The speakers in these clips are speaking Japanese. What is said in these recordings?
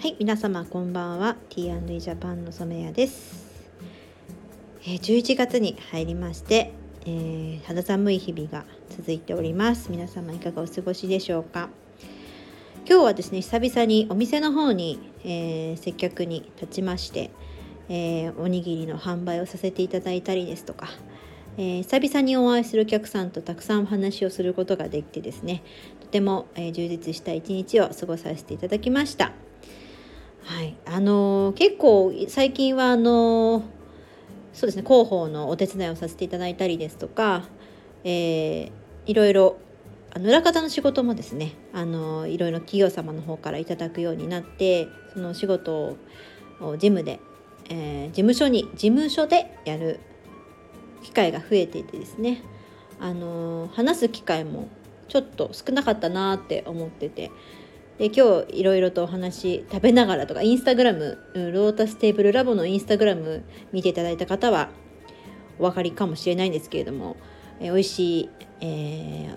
はい皆様こんばんは。T&E ジャパンの染谷です、えー、11月に入りまして、えー、肌寒い日々が続いております。皆様いかがお過ごしでしょうか？今日はですね久々にお店の方に、えー、接客に立ちまして、えおにぎりの販売をさせていただいたりですとかえー、久々にお会いするお客さんとたくさんお話をすることができてですねとても、えー、充実した一日を過ごさせていただきました。はい、あの、結構最近はあのそうですね広報のお手伝いをさせていただいたりですとか、えー、いろいろあの裏方の仕事もですねあのいろいろ企業様の方からいただくようになってその仕事を事務で、えー、事務所に事務所でやる機会が増えていてですねあの話す機会もちょっと少なかったなって思っててで今日いろいろとお話食べながらとかインスタグラムロータステーブルラボのインスタグラム見ていただいた方はお分かりかもしれないんですけれども、え美味しい、えー、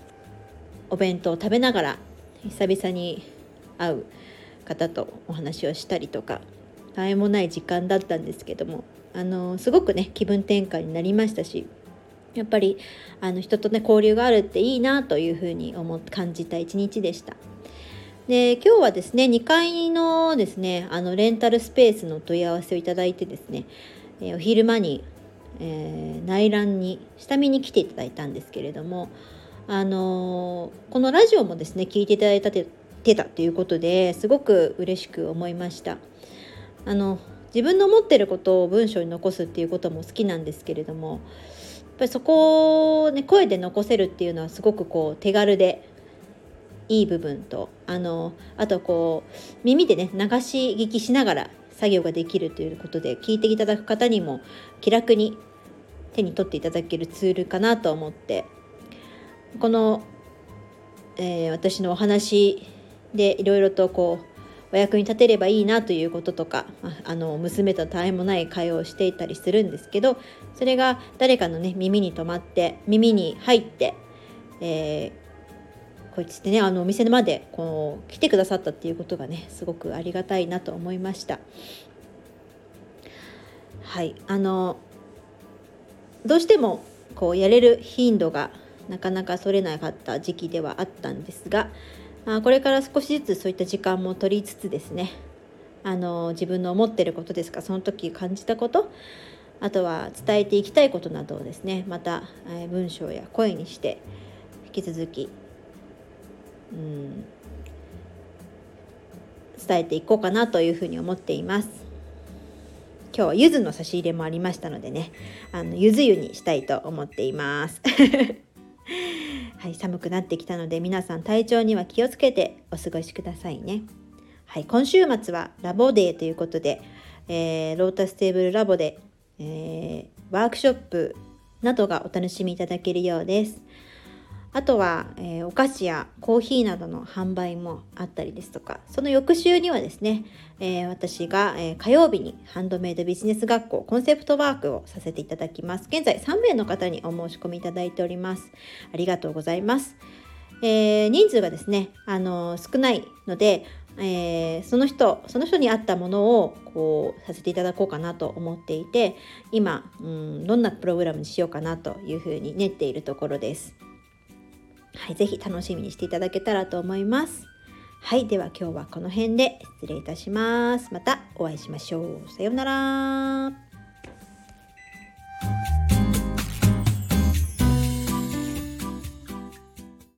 お弁当を食べながら久々に会う方とお話をしたりとか絶えもない時間だったんですけどもあのすごくね気分転換になりましたしやっぱりあの人とね交流があるっていいなというふうに思感じた一日でした。で今日はですね2階のですねあのレンタルスペースの問い合わせをいただいてですね、えー、お昼間に、えー、内覧に下見に来ていただいたんですけれどもあのー、このラジオもですね聞いていただいたてたということですごく嬉しく思いました。あの自分の思ってることを文章に残すっていうことも好きなんですけれどもやっぱりそこを、ね、声で残せるっていうのはすごくこう手軽でいい部分とあのあとこう耳でね流し聞きしながら作業ができるということで聞いていただく方にも気楽に手に取っていただけるツールかなと思ってこの、えー、私のお話でいろいろとこうお役に立てればいいなということとかあの娘と絶えもない会話をしていたりするんですけどそれが誰かのね耳に留まって耳に入って、えーこいつってねあのお店までこう来てくださったっていうことがねすごくありがたいなと思いました。はい。あのどうしてもこうやれる頻度がなかなか取れなかった時期ではあったんですが、まあ、これから少しずつそういった時間も取りつつですねあの自分の思ってることですかその時感じたことあとは伝えていきたいことなどをですねまた、文章や声にして引き続きうん、伝えていこうかなというふうに思っています。今日は柚子の差し入れもありましたのでね、あの柚子湯にしたいと思っています。はい、寒くなってきたので皆さん体調には気をつけてお過ごしくださいね。はい、今週末はラボデーということで、えー、ロータステーブルラボで、えー、ワークショップなどがお楽しみいただけるようです。あとは、えー、お菓子やコーヒーなどの販売もあったりですとかその翌週にはですね、えー、私が、えー、火曜日にハンドメイドビジネス学校コンセプトワークをさせていただきます。現在3名の方にお申し込みいただいております。ありがとうございます、え人数がですねあの少ないのでえー、その人その人に合ったものをこうさせていただこうかなと思っていて今、うん、どんなプログラムにしようかなというふうに練っているところです。はい、ぜひ楽しみにしていただけたらと思います。はい、では今日はこの辺で失礼いたします。またお会いしましょう。さようなら。